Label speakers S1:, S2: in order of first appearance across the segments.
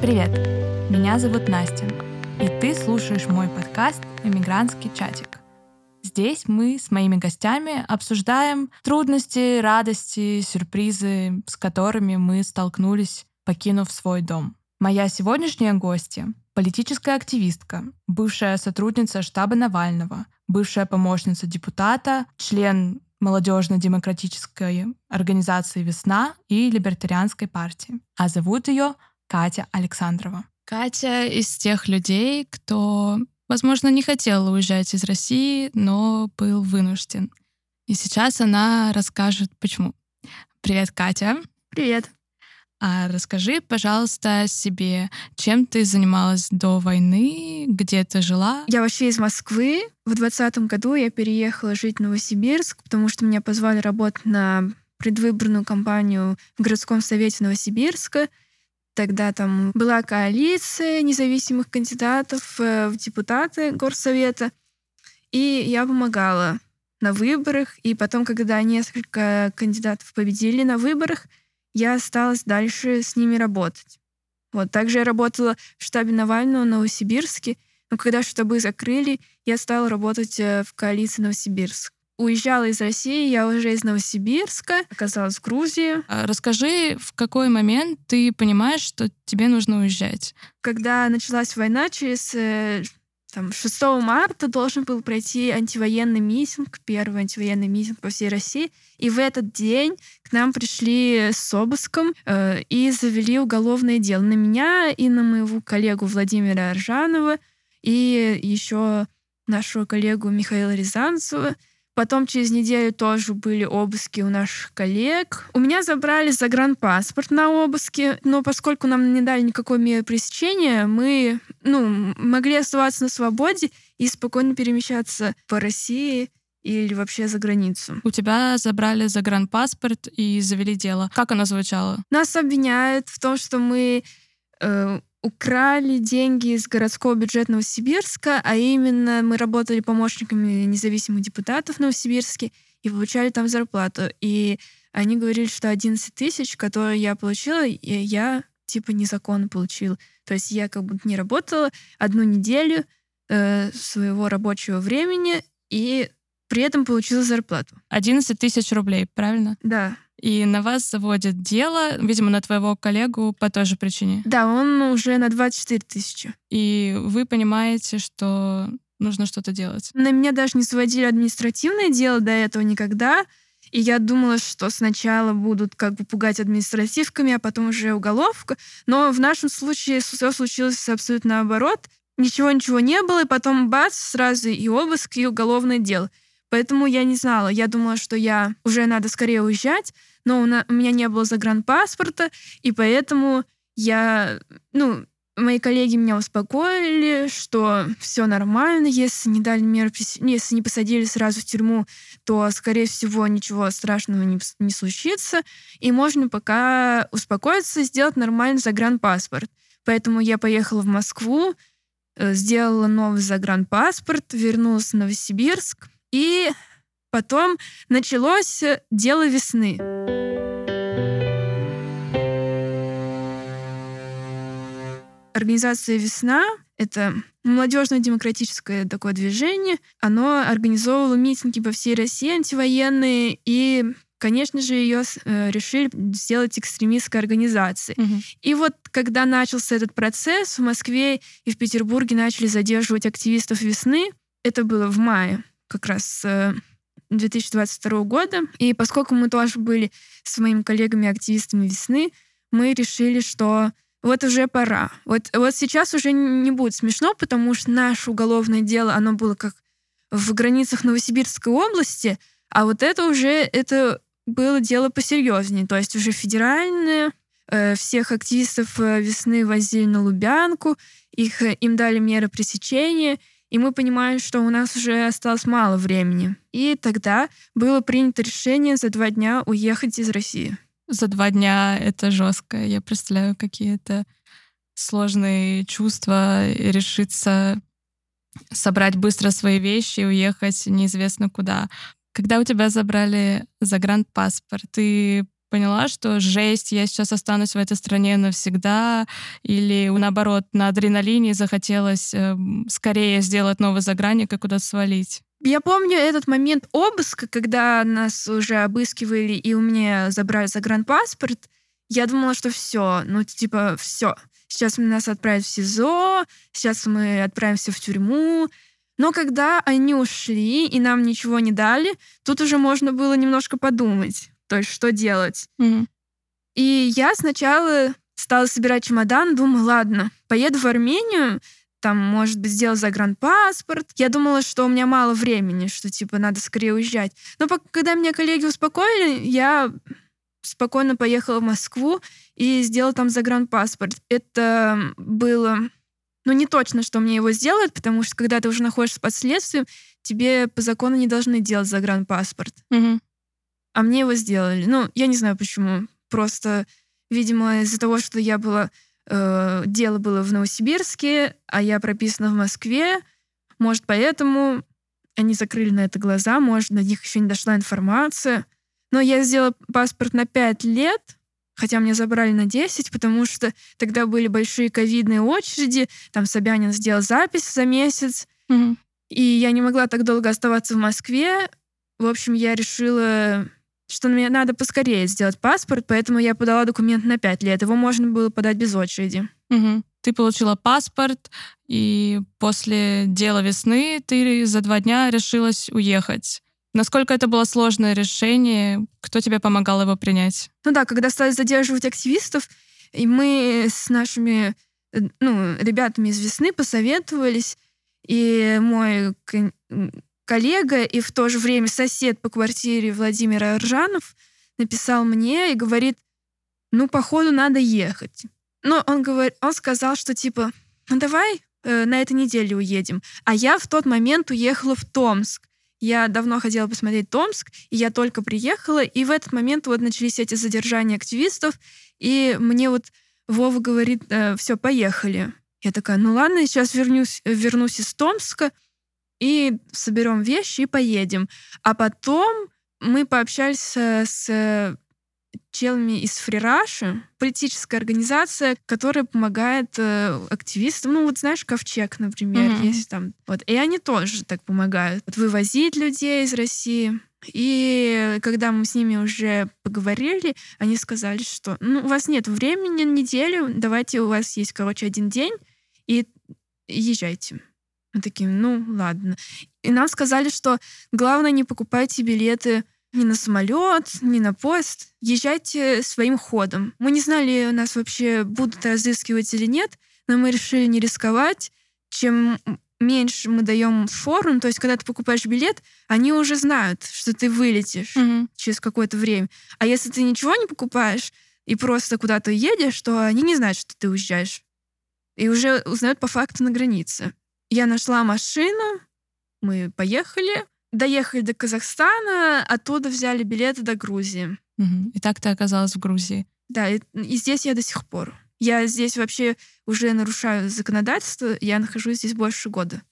S1: Привет, меня зовут Настя, и ты слушаешь мой подкаст «Эмигрантский чатик». Здесь мы с моими гостями обсуждаем трудности, радости, сюрпризы, с которыми мы столкнулись, покинув свой дом. Моя сегодняшняя гостья — политическая активистка, бывшая сотрудница штаба Навального, бывшая помощница депутата, член молодежно-демократической организации «Весна» и либертарианской партии. А зовут ее Катя Александрова.
S2: Катя из тех людей, кто, возможно, не хотел уезжать из России, но был вынужден. И сейчас она расскажет, почему. Привет, Катя.
S3: Привет.
S2: А расскажи, пожалуйста, себе, чем ты занималась до войны, где ты жила?
S3: Я вообще из Москвы. В двадцатом году я переехала жить в Новосибирск, потому что меня позвали работать на предвыборную кампанию в городском совете Новосибирска. Тогда там была коалиция независимых кандидатов э, в депутаты горсовета. И я помогала на выборах. И потом, когда несколько кандидатов победили на выборах, я осталась дальше с ними работать. Вот. Также я работала в штабе Навального в Новосибирске, но когда штабы закрыли, я стала работать э, в коалиции Новосибирск. Уезжала из России, я уже из Новосибирска, оказалась в Грузии.
S2: А расскажи, в какой момент ты понимаешь, что тебе нужно уезжать?
S3: Когда началась война, через э, там, 6 марта должен был пройти антивоенный митинг, первый антивоенный митинг по всей России. И в этот день к нам пришли с обыском э, и завели уголовное дело на меня и на моего коллегу Владимира Аржанова и еще нашего коллегу Михаила Рязанцева. Потом через неделю тоже были обыски у наших коллег. У меня забрали загранпаспорт на обыске, но поскольку нам не дали никакой меры пресечения, мы ну, могли оставаться на свободе и спокойно перемещаться по России или вообще за границу.
S2: У тебя забрали загранпаспорт и завели дело. Как оно звучало?
S3: Нас обвиняют в том, что мы э, украли деньги из городского бюджета Новосибирска, а именно мы работали помощниками независимых депутатов в Новосибирске и получали там зарплату. И они говорили, что 11 тысяч, которые я получила, я типа незаконно получила. То есть я как будто не работала одну неделю э, своего рабочего времени и при этом получила зарплату.
S2: 11 тысяч рублей, правильно?
S3: Да
S2: и на вас заводят дело, видимо, на твоего коллегу по той же причине.
S3: Да, он уже на 24 тысячи.
S2: И вы понимаете, что нужно что-то делать.
S3: На меня даже не заводили административное дело до этого никогда. И я думала, что сначала будут как бы пугать административками, а потом уже уголовка. Но в нашем случае все случилось абсолютно наоборот. Ничего-ничего не было, и потом бац, сразу и обыск, и уголовное дело. Поэтому я не знала. Я думала, что я уже надо скорее уезжать, но у, на, у меня не было загранпаспорта, и поэтому я, ну, мои коллеги меня успокоили, что все нормально, если не дали меру, если не посадили сразу в тюрьму, то, скорее всего, ничего страшного не, не случится, и можно пока успокоиться и сделать нормальный загранпаспорт. Поэтому я поехала в Москву, э, сделала новый загранпаспорт, вернулась в Новосибирск, и потом началось дело весны. Организация «Весна» — это молодежное демократическое такое движение. Оно организовывало митинги по всей России антивоенные, и, конечно же, ее э, решили сделать экстремистской организацией. Угу. И вот когда начался этот процесс, в Москве и в Петербурге начали задерживать активистов «Весны», это было в мае как раз 2022 э, года. И поскольку мы тоже были с моими коллегами-активистами весны, мы решили, что вот уже пора. Вот, вот сейчас уже не будет смешно, потому что наше уголовное дело, оно было как в границах Новосибирской области, а вот это уже это было дело посерьезнее, то есть уже федеральное. Э, всех активистов э, весны возили на Лубянку, их, им дали меры пресечения, и мы понимаем, что у нас уже осталось мало времени. И тогда было принято решение за два дня уехать из России.
S2: За два дня это жестко. Я представляю какие-то сложные чувства и решиться собрать быстро свои вещи и уехать неизвестно куда. Когда у тебя забрали загранпаспорт, ты поняла, что жесть, я сейчас останусь в этой стране навсегда, или наоборот, на адреналине захотелось э, скорее сделать новый загранник и куда-то свалить?
S3: Я помню этот момент обыска, когда нас уже обыскивали, и у меня забрали загранпаспорт. Я думала, что все, ну, типа, все. Сейчас нас отправят в СИЗО, сейчас мы отправимся в тюрьму. Но когда они ушли и нам ничего не дали, тут уже можно было немножко подумать, то есть что делать.
S2: Mm-hmm.
S3: И я сначала стала собирать чемодан, думаю, ладно, поеду в Армению, там, может быть, сделал загранпаспорт. Я думала, что у меня мало времени, что, типа, надо скорее уезжать. Но когда меня коллеги успокоили, я спокойно поехала в Москву и сделала там загранпаспорт. Это было... Ну, не точно, что мне его сделают, потому что когда ты уже находишься под следствием, тебе по закону не должны делать загранпаспорт.
S2: Угу.
S3: А мне его сделали. Ну, я не знаю почему. Просто, видимо, из-за того, что я была... Э, дело было в Новосибирске, а я прописана в Москве. Может, поэтому они закрыли на это глаза, может, до них еще не дошла информация. Но я сделала паспорт на 5 лет, хотя меня забрали на 10, потому что тогда были большие ковидные очереди, там Собянин сделал запись за месяц,
S2: угу.
S3: и я не могла так долго оставаться в Москве. В общем, я решила, что мне надо поскорее сделать паспорт, поэтому я подала документ на 5 лет. Его можно было подать без очереди.
S2: Угу. Ты получила паспорт, и после дела весны ты за два дня решилась уехать. Насколько это было сложное решение? Кто тебе помогал его принять?
S3: Ну да, когда стали задерживать активистов, и мы с нашими э, ну, ребятами из «Весны» посоветовались, и мой коллега и в то же время сосед по квартире Владимир Аржанов написал мне и говорит, ну, походу, надо ехать. Но он, говор... он сказал, что типа, ну, давай э, на этой неделе уедем. А я в тот момент уехала в Томск. Я давно хотела посмотреть Томск, и я только приехала, и в этот момент вот начались эти задержания активистов, и мне вот Вова говорит, э, все, поехали. Я такая, ну ладно, сейчас вернусь, вернусь из Томска, и соберем вещи и поедем. А потом мы пообщались с челами из Фрираши, политическая организация, которая помогает э, активистам. Ну, вот знаешь, Ковчег, например, mm-hmm. есть там. Вот. И они тоже так помогают. Вот, вывозить людей из России. И когда мы с ними уже поговорили, они сказали, что ну, у вас нет времени на неделю, давайте у вас есть, короче, один день, и езжайте. Мы такие, ну, ладно. И нам сказали, что главное не покупайте билеты ни на самолет, ни на поезд. Езжайте своим ходом. Мы не знали, нас вообще будут разыскивать или нет, но мы решили не рисковать. Чем меньше мы даем фору, ну, то есть когда ты покупаешь билет, они уже знают, что ты вылетишь
S2: mm-hmm.
S3: через какое-то время. А если ты ничего не покупаешь и просто куда-то едешь, то они не знают, что ты уезжаешь. И уже узнают по факту на границе. Я нашла машину, мы поехали, доехали до Казахстана, оттуда взяли билеты до Грузии.
S2: Угу. И так ты оказалась в Грузии.
S3: Да, и, и здесь я до сих пор. Я здесь вообще уже нарушаю законодательство, я нахожусь здесь больше года.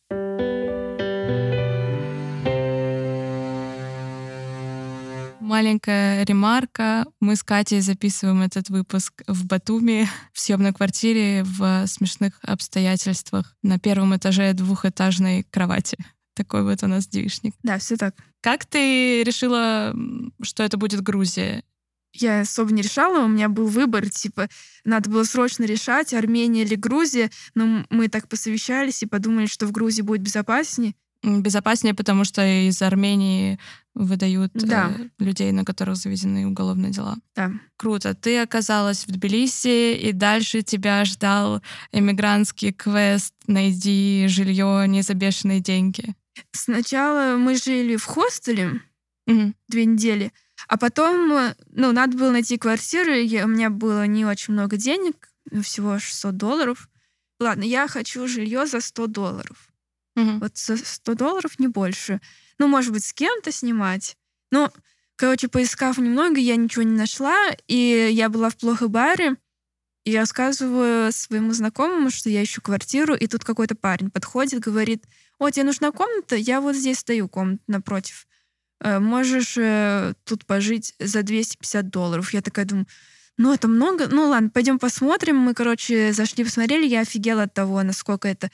S2: Маленькая ремарка. Мы с Катей записываем этот выпуск в Батуми, в съемной квартире в смешных обстоятельствах на первом этаже двухэтажной кровати. Такой вот у нас девичник.
S3: Да, все так.
S2: Как ты решила, что это будет Грузия?
S3: Я особо не решала, у меня был выбор, типа, надо было срочно решать, Армения или Грузия, но мы так посовещались и подумали, что в Грузии будет безопаснее.
S2: Безопаснее, потому что из Армении выдают
S3: да.
S2: э, людей, на которых заведены уголовные дела.
S3: Да.
S2: Круто. Ты оказалась в Тбилиси, и дальше тебя ждал эмигрантский квест «Найди жилье не за бешеные деньги».
S3: Сначала мы жили в хостеле
S2: угу.
S3: две недели, а потом, ну, надо было найти квартиру, и у меня было не очень много денег, всего 600 долларов. Ладно, я хочу жилье за 100 долларов.
S2: Угу.
S3: Вот за 100 долларов не больше. Ну, может быть, с кем-то снимать. Ну, короче, поискав немного, я ничего не нашла, и я была в плохой баре, и я рассказываю своему знакомому, что я ищу квартиру, и тут какой-то парень подходит, говорит, о, тебе нужна комната? Я вот здесь стою, комната напротив. э, можешь э, тут пожить за 250 долларов. Я такая думаю, ну, это много. Ну, ладно, пойдем посмотрим. Мы, короче, зашли, посмотрели. Я офигела от того, насколько это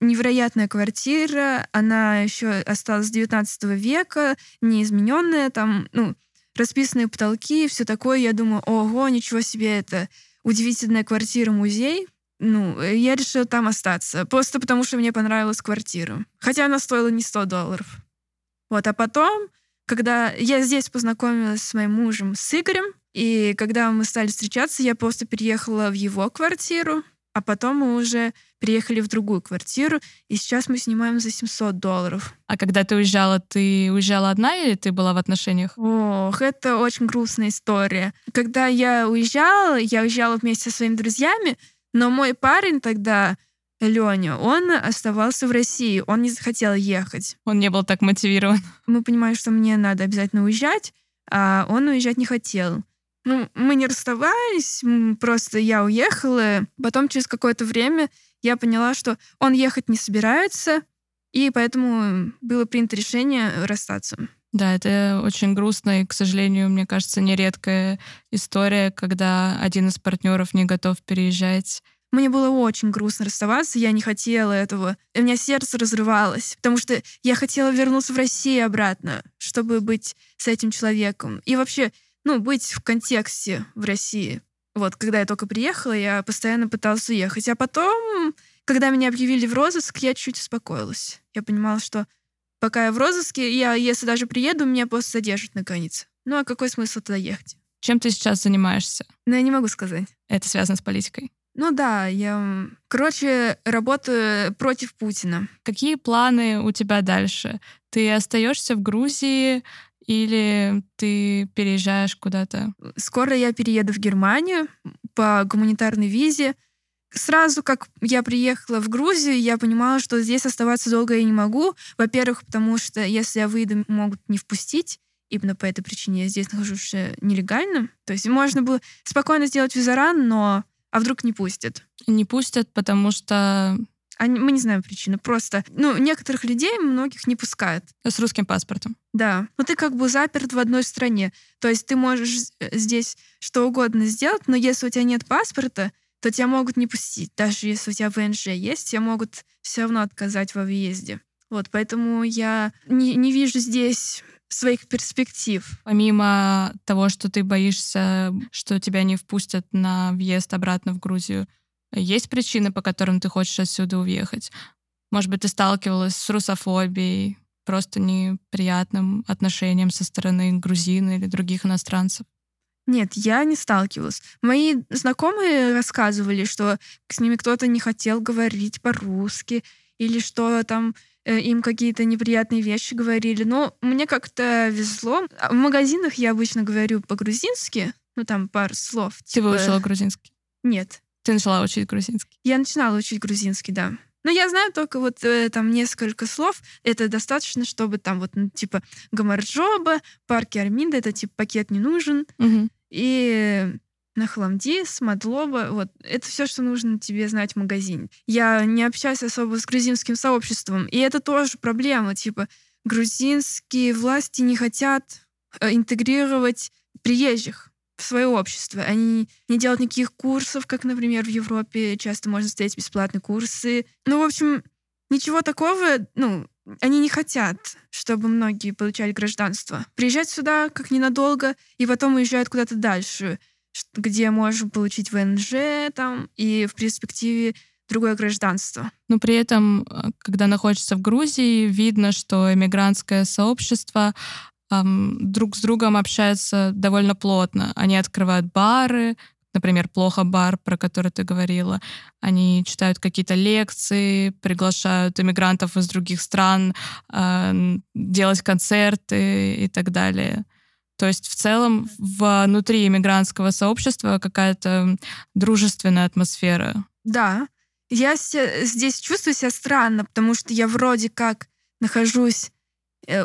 S3: невероятная квартира. Она еще осталась с 19 века, неизмененная. Там, ну, расписанные потолки, все такое. Я думаю, ого, ничего себе, это удивительная квартира-музей. Ну, я решила там остаться. Просто потому, что мне понравилась квартира. Хотя она стоила не 100 долларов. Вот, а потом, когда я здесь познакомилась с моим мужем, с Игорем, и когда мы стали встречаться, я просто переехала в его квартиру, а потом мы уже переехали в другую квартиру, и сейчас мы снимаем за 700 долларов.
S2: А когда ты уезжала, ты уезжала одна или ты была в отношениях?
S3: Ох, это очень грустная история. Когда я уезжала, я уезжала вместе со своими друзьями, но мой парень тогда, Леня, он оставался в России, он не захотел ехать.
S2: Он не был так мотивирован.
S3: Мы понимали, что мне надо обязательно уезжать, а он уезжать не хотел. Ну, мы не расставались, просто я уехала. Потом через какое-то время я поняла, что он ехать не собирается, и поэтому было принято решение расстаться.
S2: Да, это очень грустно и, к сожалению, мне кажется, нередкая история, когда один из партнеров не готов переезжать.
S3: Мне было очень грустно расставаться, я не хотела этого. И у меня сердце разрывалось, потому что я хотела вернуться в Россию обратно, чтобы быть с этим человеком. И вообще, ну, быть в контексте в России. Вот, когда я только приехала, я постоянно пыталась уехать. А потом, когда меня объявили в розыск, я чуть успокоилась. Я понимала, что пока я в розыске, я, если даже приеду, меня просто задержат на границе. Ну, а какой смысл туда ехать?
S2: Чем ты сейчас занимаешься?
S3: Ну, я не могу сказать.
S2: Это связано с политикой?
S3: Ну да, я, короче, работаю против Путина.
S2: Какие планы у тебя дальше? Ты остаешься в Грузии, или ты переезжаешь куда-то?
S3: Скоро я перееду в Германию по гуманитарной визе. Сразу, как я приехала в Грузию, я понимала, что здесь оставаться долго я не могу. Во-первых, потому что если я выйду, могут не впустить. Именно по этой причине я здесь нахожусь нелегально. То есть можно было спокойно сделать визаран, но а вдруг не пустят?
S2: Не пустят, потому что
S3: они, мы не знаем причины. Просто, ну, некоторых людей, многих не пускают.
S2: С русским паспортом.
S3: Да. Но ты как бы заперт в одной стране. То есть ты можешь э, здесь что угодно сделать, но если у тебя нет паспорта, то тебя могут не пустить. Даже если у тебя ВНЖ есть, тебя могут все равно отказать во въезде. Вот, поэтому я не, не вижу здесь своих перспектив.
S2: Помимо того, что ты боишься, что тебя не впустят на въезд обратно в Грузию, есть причины, по которым ты хочешь отсюда уехать? Может быть, ты сталкивалась с русофобией, просто неприятным отношением со стороны грузин или других иностранцев?
S3: Нет, я не сталкивалась. Мои знакомые рассказывали, что с ними кто-то не хотел говорить по-русски, или что там э, им какие-то неприятные вещи говорили. Но мне как-то везло. А в магазинах я обычно говорю по-грузински, ну там пару слов.
S2: Ты типа... выучила грузинский?
S3: Нет.
S2: Ты начала учить грузинский?
S3: Я начинала учить грузинский, да. Но я знаю только вот э, там несколько слов. Это достаточно, чтобы там вот, ну, типа, гамарджоба, парки Арминда, это типа пакет не нужен.
S2: Угу.
S3: И Нахламдис, Мадлоба, вот. Это все, что нужно тебе знать в магазине. Я не общаюсь особо с грузинским сообществом. И это тоже проблема. Типа, грузинские власти не хотят э, интегрировать приезжих в свое общество. Они не делают никаких курсов, как, например, в Европе часто можно встретить бесплатные курсы. Ну, в общем, ничего такого, ну, они не хотят, чтобы многие получали гражданство. Приезжать сюда как ненадолго, и потом уезжают куда-то дальше, где можем получить ВНЖ там, и в перспективе другое гражданство.
S2: Но при этом, э, когда находишься в Грузии, видно, что эмигрантское сообщество, эм, друг с другом общаются довольно плотно. Они открывают бары, например, плохо бар, про который ты говорила. Они читают какие-то лекции, приглашают иммигрантов из других стран э, делать концерты и так далее. То есть в целом внутри иммигрантского сообщества какая-то дружественная атмосфера.
S3: Да. Я здесь чувствую себя странно, потому что я вроде как нахожусь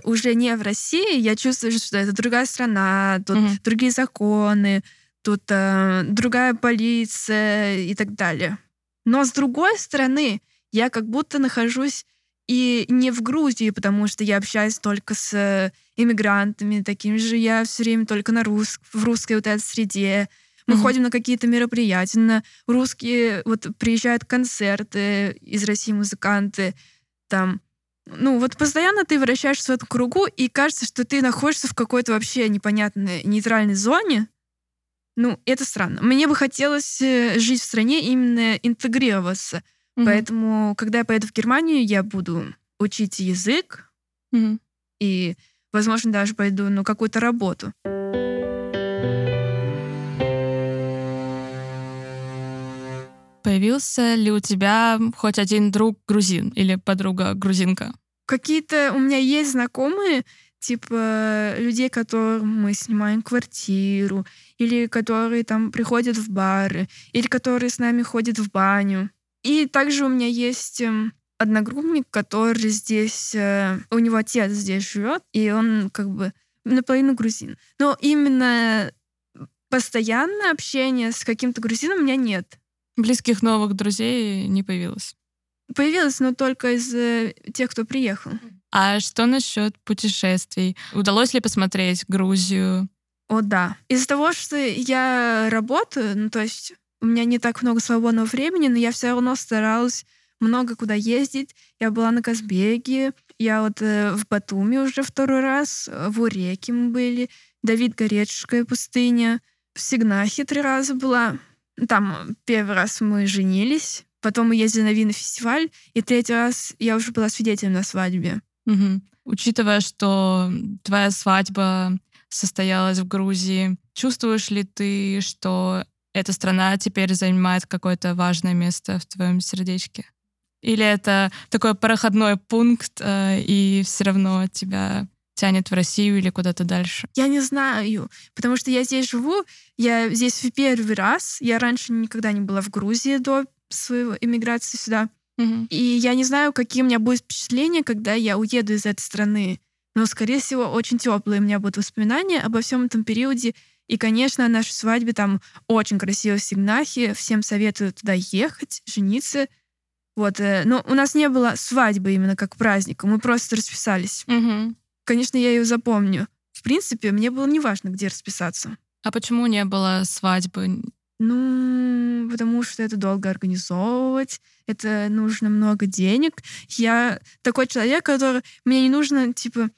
S3: уже не в России, я чувствую, что это другая страна, тут угу. другие законы, тут э, другая полиция и так далее. Но с другой стороны, я как будто нахожусь И не в Грузии, потому что я общаюсь только с иммигрантами, такими же я все время только на рус... в русской вот этой среде. Мы mm-hmm. ходим на какие-то мероприятия, на русские вот приезжают концерты из России музыканты, там ну, вот постоянно ты вращаешься в этом кругу, и кажется, что ты находишься в какой-то вообще непонятной нейтральной зоне. Ну, это странно. Мне бы хотелось э, жить в стране, именно интегрироваться. Mm-hmm. Поэтому, когда я поеду в Германию, я буду учить язык mm-hmm. и, возможно, даже пойду на какую-то работу.
S2: Появился ли у тебя хоть один друг грузин или подруга грузинка?
S3: Какие-то у меня есть знакомые, типа людей, которым мы снимаем квартиру, или которые там приходят в бары, или которые с нами ходят в баню. И также у меня есть эм, одногруппник, который здесь, э, у него отец здесь живет, и он как бы наполовину грузин. Но именно постоянное общение с каким-то грузином у меня нет.
S2: Близких новых друзей не появилось?
S3: Появилось, но только из э, тех, кто приехал.
S2: А что насчет путешествий? Удалось ли посмотреть Грузию?
S3: О, да. Из-за того, что я работаю, ну, то есть у меня не так много свободного времени, но я все равно старалась много куда ездить. Я была на Казбеге, я вот э, в Батуми уже второй раз, в Уреке мы были, Давид Гореческая пустыня, в Сигнахе три раза была. Там первый раз мы женились, потом мы ездили на винофестиваль, и третий раз я уже была свидетелем на свадьбе.
S2: Угу. Учитывая, что твоя свадьба состоялась в Грузии, чувствуешь ли ты, что эта страна теперь занимает какое-то важное место в твоем сердечке? Или это такой проходной пункт, э, и все равно тебя тянет в Россию или куда-то дальше?
S3: Я не знаю, потому что я здесь живу, я здесь в первый раз, я раньше никогда не была в Грузии до своей иммиграции сюда.
S2: Угу.
S3: И я не знаю, какие у меня будут впечатления, когда я уеду из этой страны. Но, скорее всего, очень теплые у меня будут воспоминания обо всем этом периоде. И, конечно, о нашей свадьбе там очень красиво в Сигнахе. Всем советую туда ехать, жениться. Вот, э, но у нас не было свадьбы именно как праздника, мы просто расписались.
S2: Угу.
S3: Конечно, я ее запомню. В принципе, мне было неважно, где расписаться.
S2: А почему не было свадьбы?
S3: Ну, потому что это долго организовывать, это нужно много денег. Я такой человек, который... Мне не нужно, типа,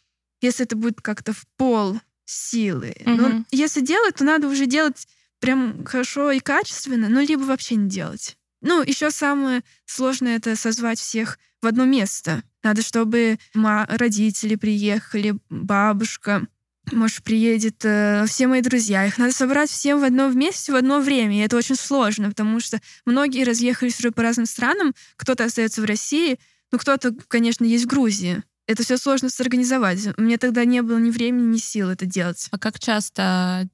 S3: если это будет как-то в пол силы.
S2: Угу.
S3: Но если делать, то надо уже делать прям хорошо и качественно, ну, либо вообще не делать. Ну, еще самое сложное это созвать всех в одно место. Надо, чтобы родители приехали, бабушка, может, приедет э, все мои друзья. Их надо собрать всем в одно вместе в одно время. И это очень сложно, потому что многие разъехались уже по разным странам. Кто-то остается в России, ну, кто-то, конечно, есть в Грузии. Это все сложно сорганизовать. У меня тогда не было ни времени, ни сил это делать.
S2: А как часто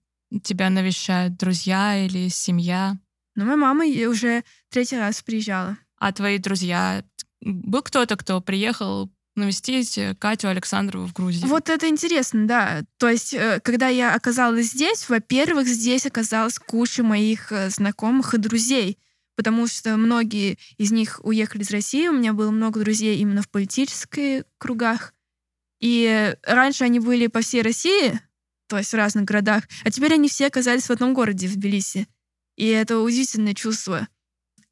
S2: тебя навещают друзья или семья?
S3: Ну, моя мама уже третий раз приезжала.
S2: А твои друзья? Был кто-то, кто приехал навестить э, Катю Александрову в Грузии.
S3: Вот это интересно, да. То есть, э, когда я оказалась здесь, во-первых, здесь оказалась куча моих э, знакомых и друзей, потому что многие из них уехали из России. У меня было много друзей именно в политических кругах. И раньше они были по всей России, то есть в разных городах, а теперь они все оказались в одном городе, в Тбилиси. И это удивительное чувство.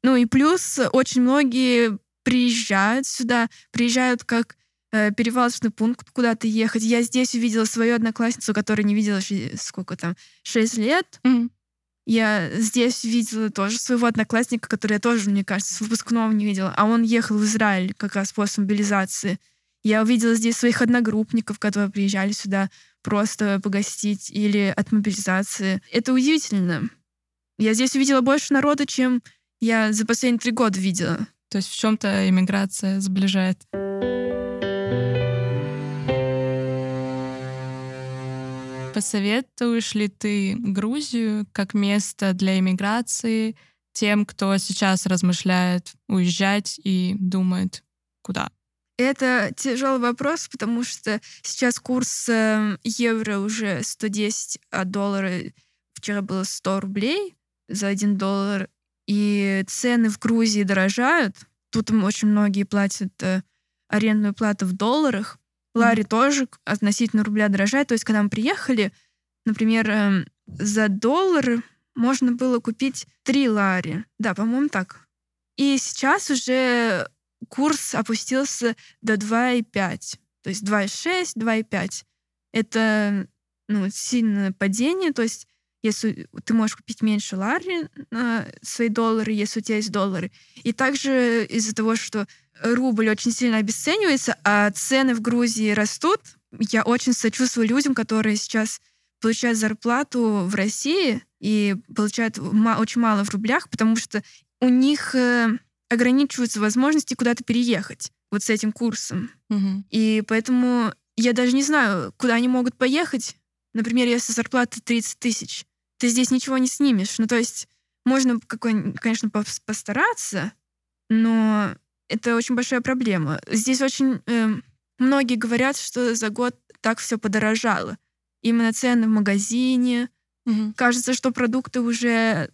S3: Ну и плюс очень многие приезжают сюда, приезжают как э, перевалочный пункт куда-то ехать. Я здесь увидела свою одноклассницу, которую не видела сколько там, 6 лет.
S2: Mm.
S3: Я здесь видела тоже своего одноклассника, который я тоже, мне кажется, с выпускного не видела. А он ехал в Израиль как раз после мобилизации. Я увидела здесь своих одногруппников, которые приезжали сюда просто погостить или от мобилизации. Это удивительно. Я здесь увидела больше народа, чем я за последние три года видела.
S2: То есть в чем-то иммиграция сближает. Посоветуешь ли ты Грузию как место для иммиграции тем, кто сейчас размышляет уезжать и думает, куда?
S3: Это тяжелый вопрос, потому что сейчас курс эм, евро уже 110, а доллара вчера было 100 рублей за 1 доллар и цены в Грузии дорожают. Тут очень многие платят э, арендную плату в долларах. Лари тоже относительно рубля дорожает. То есть, когда мы приехали, например, эм, за доллар можно было купить три лари. Да, по-моему, так. И сейчас уже курс опустился до 2,5. То есть 2,6, 2,5. Это ну, сильное падение. То есть если ты можешь купить меньше лари на свои доллары, если у тебя есть доллары. И также из-за того, что рубль очень сильно обесценивается, а цены в Грузии растут, я очень сочувствую людям, которые сейчас получают зарплату в России и получают очень мало в рублях, потому что у них э, ограничиваются возможности куда-то переехать вот с этим курсом.
S2: Угу.
S3: И поэтому я даже не знаю, куда они могут поехать. Например, если зарплата 30 тысяч, ты здесь ничего не снимешь. Ну, то есть можно, конечно, постараться, но это очень большая проблема. Здесь очень э, многие говорят, что за год так все подорожало. Именно цены в магазине.
S2: Угу.
S3: Кажется, что продукты уже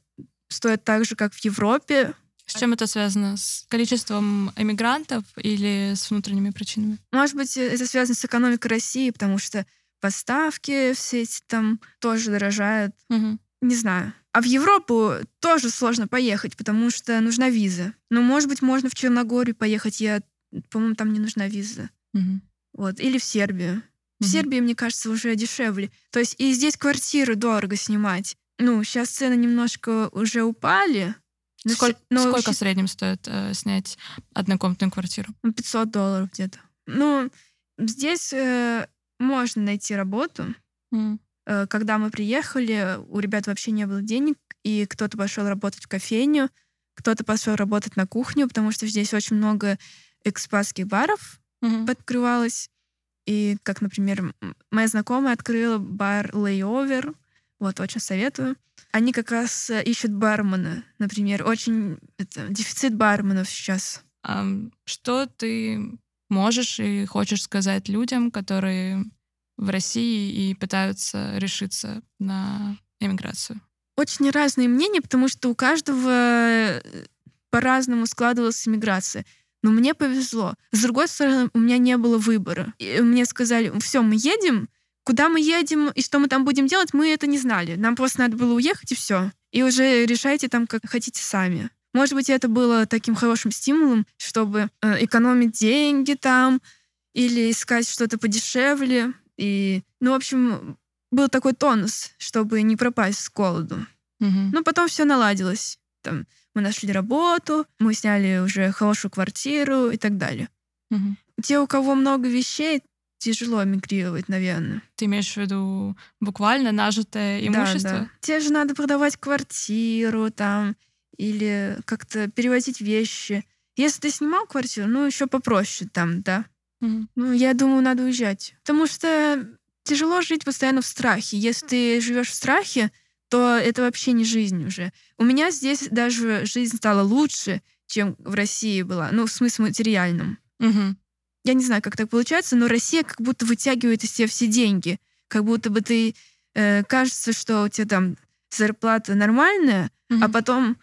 S3: стоят так же, как в Европе.
S2: С чем это связано? С количеством эмигрантов или с внутренними причинами?
S3: Может быть, это связано с экономикой России, потому что поставки все эти там тоже дорожают.
S2: Угу.
S3: Не знаю. А в Европу тоже сложно поехать, потому что нужна виза. Ну, может быть, можно в Черногорию поехать. Я, по-моему, там не нужна виза.
S2: Угу.
S3: Вот. Или в Сербию. В
S2: Мгм.
S3: Сербии, мне кажется, уже дешевле. То есть и здесь квартиры дорого снимать. Ну, сейчас цены немножко уже упали. но
S2: Сколько,
S3: но
S2: сколько в среднем стоит э, снять однокомнатную квартиру?
S3: ну, 500 долларов где-то. Ну, здесь э, можно найти работу. Э, когда мы приехали, у ребят вообще не было денег, и кто-то пошел работать в кофейню, кто-то пошел работать на кухню, потому что здесь очень много экспатских баров
S2: Мгм.
S3: подкрывалось. И, как, например, моя знакомая открыла бар Layover. Вот, очень советую. Они как раз э, ищут бармена, например. Очень это, дефицит барменов сейчас.
S2: Ам, Что ты можешь и хочешь сказать людям, которые в России и пытаются решиться на эмиграцию?
S3: Очень разные мнения, потому что у каждого э, по-разному складывалась иммиграция. Но мне повезло. С другой стороны, у меня не было выбора. И мне сказали, все, мы едем, куда мы едем и что мы там будем делать, мы это не знали. Нам просто надо было уехать и все. И уже решайте там, как хотите сами. Может быть, это было таким хорошим стимулом, чтобы э, экономить деньги там или искать что-то подешевле. И, ну, в общем, был такой тонус, чтобы не пропасть с голоду.
S2: Мгм.
S3: Ну, потом все наладилось. Там мы нашли работу, мы сняли уже хорошую квартиру и так далее.
S2: Мгм.
S3: Те, у кого много вещей, тяжело мигрировать, наверное.
S2: Ты имеешь в виду буквально нажитое имущество?
S3: Да, да. Те же надо продавать квартиру там или как-то перевозить вещи. Если ты снимал квартиру, ну, еще попроще там, да.
S2: Мгм.
S3: Ну, я думаю, надо уезжать. Потому что тяжело жить постоянно в страхе. Если ты живешь в страхе, то это вообще не жизнь уже. У меня здесь даже жизнь стала лучше, чем в России была. Ну, в смысле материальном.
S2: Мгм.
S3: Я не знаю, как так получается, но Россия как будто вытягивает из тебя все деньги. Как будто бы ты... э, кажется, что у тебя там зарплата нормальная, а
S2: Мгм.
S3: потом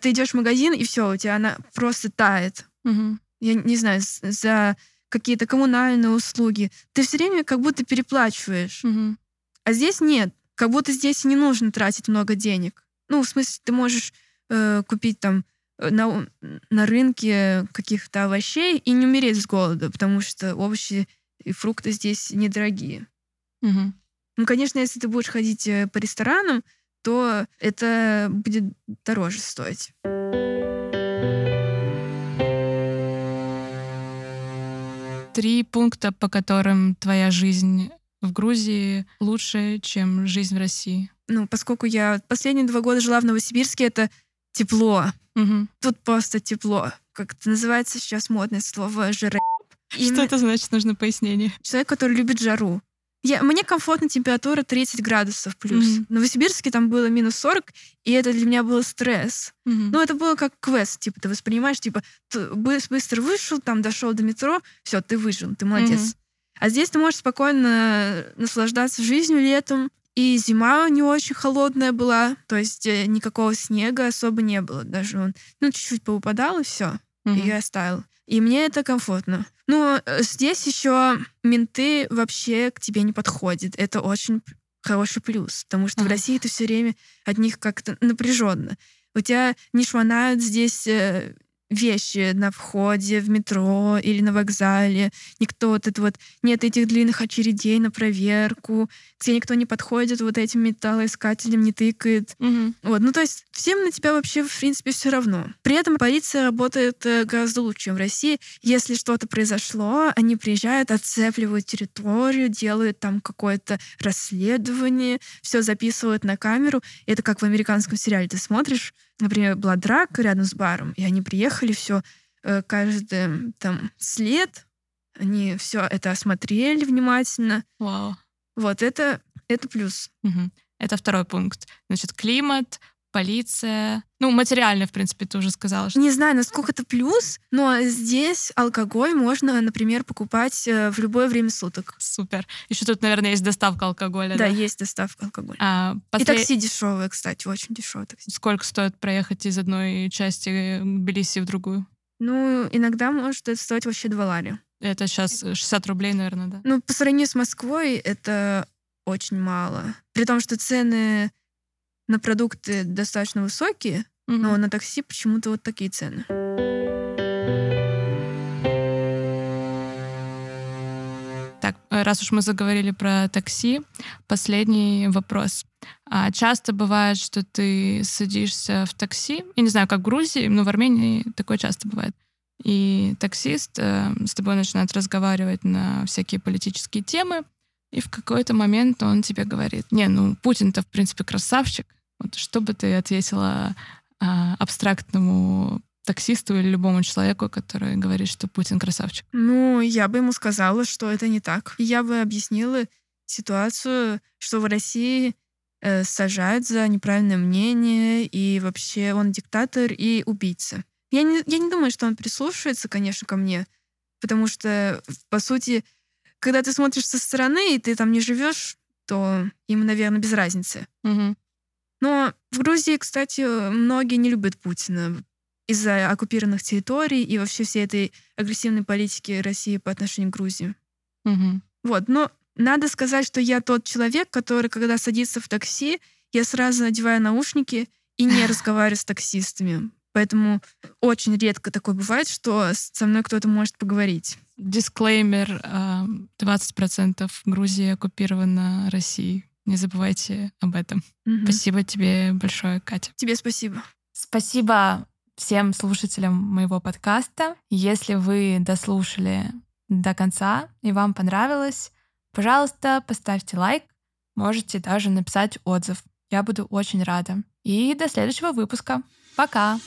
S3: ты идешь в магазин, и все, у тебя она просто тает
S2: Мгм.
S3: я не знаю, за какие-то коммунальные услуги. Ты все время как будто переплачиваешь.
S2: Мгм.
S3: А здесь нет. Как будто здесь не нужно тратить много денег. Ну, в смысле, ты можешь э, купить там э, на, на рынке каких-то овощей и не умереть с голода, потому что овощи и фрукты здесь недорогие.
S2: Мгм.
S3: Ну, конечно, если ты будешь ходить э, по ресторанам, то это будет дороже стоить.
S2: Три пункта, по которым твоя жизнь в Грузии лучше, чем жизнь в России.
S3: Ну, поскольку я последние два года жила в Новосибирске, это тепло.
S2: Мгм.
S3: Тут просто тепло. Как это называется сейчас модное слово «жара».
S2: Что это значит? Нужно пояснение.
S3: Человек, который любит жару. Я, мне комфортна температура 30 градусов плюс.
S2: Мгм.
S3: В Новосибирске там было минус 40, и это для меня был стресс.
S2: Мгм.
S3: Ну, это было как квест, типа, ты воспринимаешь, типа, ты бы- быстро вышел, там, дошел до метро, все, ты выжил, ты молодец.
S2: Мгм.
S3: А здесь ты можешь спокойно наслаждаться жизнью летом. И зима не очень холодная была, то есть э, никакого снега особо не было. Даже он, ну, чуть-чуть повыпадал, и все. и я оставил. И мне это комфортно. Но э, здесь еще менты вообще к тебе не подходят. Это очень хороший плюс, потому что ага. в России ты все время от них как-то напряженно. У тебя не шванают здесь э, вещи на входе в метро или на вокзале. Никто вот это вот... Нет этих длинных очередей на проверку, где никто не подходит вот этим металлоискателем, не тыкает.
S2: Угу.
S3: Вот. Ну, то есть всем на тебя вообще, в принципе, все равно. При этом полиция работает э, гораздо лучше, чем в России. Если что-то произошло, они приезжают, отцепливают территорию, делают там какое-то расследование, все записывают на камеру. Это как в американском сериале. Ты смотришь, например, была драка рядом с баром, и они приехали, все, э, каждый там след, они все это осмотрели внимательно.
S2: Вау.
S3: Вот это, это плюс.
S2: Угу. Это второй пункт. Значит, климат, полиция. Ну, материально, в принципе, ты уже сказала.
S3: Что... Не знаю, насколько это плюс, но здесь алкоголь можно, например, покупать э, в любое время суток.
S2: Супер. Еще тут, наверное, есть доставка алкоголя, да?
S3: Да, есть доставка алкоголя.
S2: А,
S3: после... И такси дешевое, кстати, очень дешевое такси.
S2: Сколько стоит проехать из одной части Тбилиси в другую?
S3: Ну, иногда может это стоить вообще 2 лари.
S2: Это сейчас 60 рублей, наверное, да?
S3: Ну, по сравнению с Москвой, это очень мало. При том, что цены на продукты достаточно высокие, mm-hmm. но на такси почему-то вот такие цены.
S2: Так, э, раз уж мы заговорили про такси, последний вопрос. А часто бывает, что ты садишься в такси, я не знаю, как в Грузии, но в Армении такое часто бывает. И таксист э, с тобой начинает разговаривать на всякие политические темы, и в какой-то момент он тебе говорит, не, ну Путин-то в принципе красавчик. Вот что бы ты ответила а, абстрактному таксисту или любому человеку, который говорит, что Путин красавчик?
S3: Ну, я бы ему сказала, что это не так. Я бы объяснила ситуацию, что в России э, сажают за неправильное мнение, и вообще он диктатор и убийца. Я не, я не думаю, что он прислушивается, конечно, ко мне, потому что, по сути, когда ты смотришь со стороны, и ты там не живешь, то им, наверное, без разницы.
S2: Угу.
S3: Но в Грузии, кстати, многие не любят Путина из-за оккупированных территорий и вообще всей этой агрессивной политики России по отношению к Грузии.
S2: Угу.
S3: Вот, но надо сказать, что я тот человек, который, когда садится в такси, я сразу надеваю наушники и не разговариваю с таксистами. Поэтому очень редко такое бывает, что со мной кто-то может поговорить.
S2: Дисклеймер. 20% Грузии оккупирована Россией. Не забывайте об этом.
S3: Угу.
S2: Спасибо тебе большое, Катя.
S3: Тебе спасибо.
S1: Спасибо всем слушателям моего подкаста. Если вы дослушали до конца и вам понравилось, пожалуйста, поставьте лайк. Можете даже написать отзыв. Я буду очень рада. И до следующего выпуска. Пока!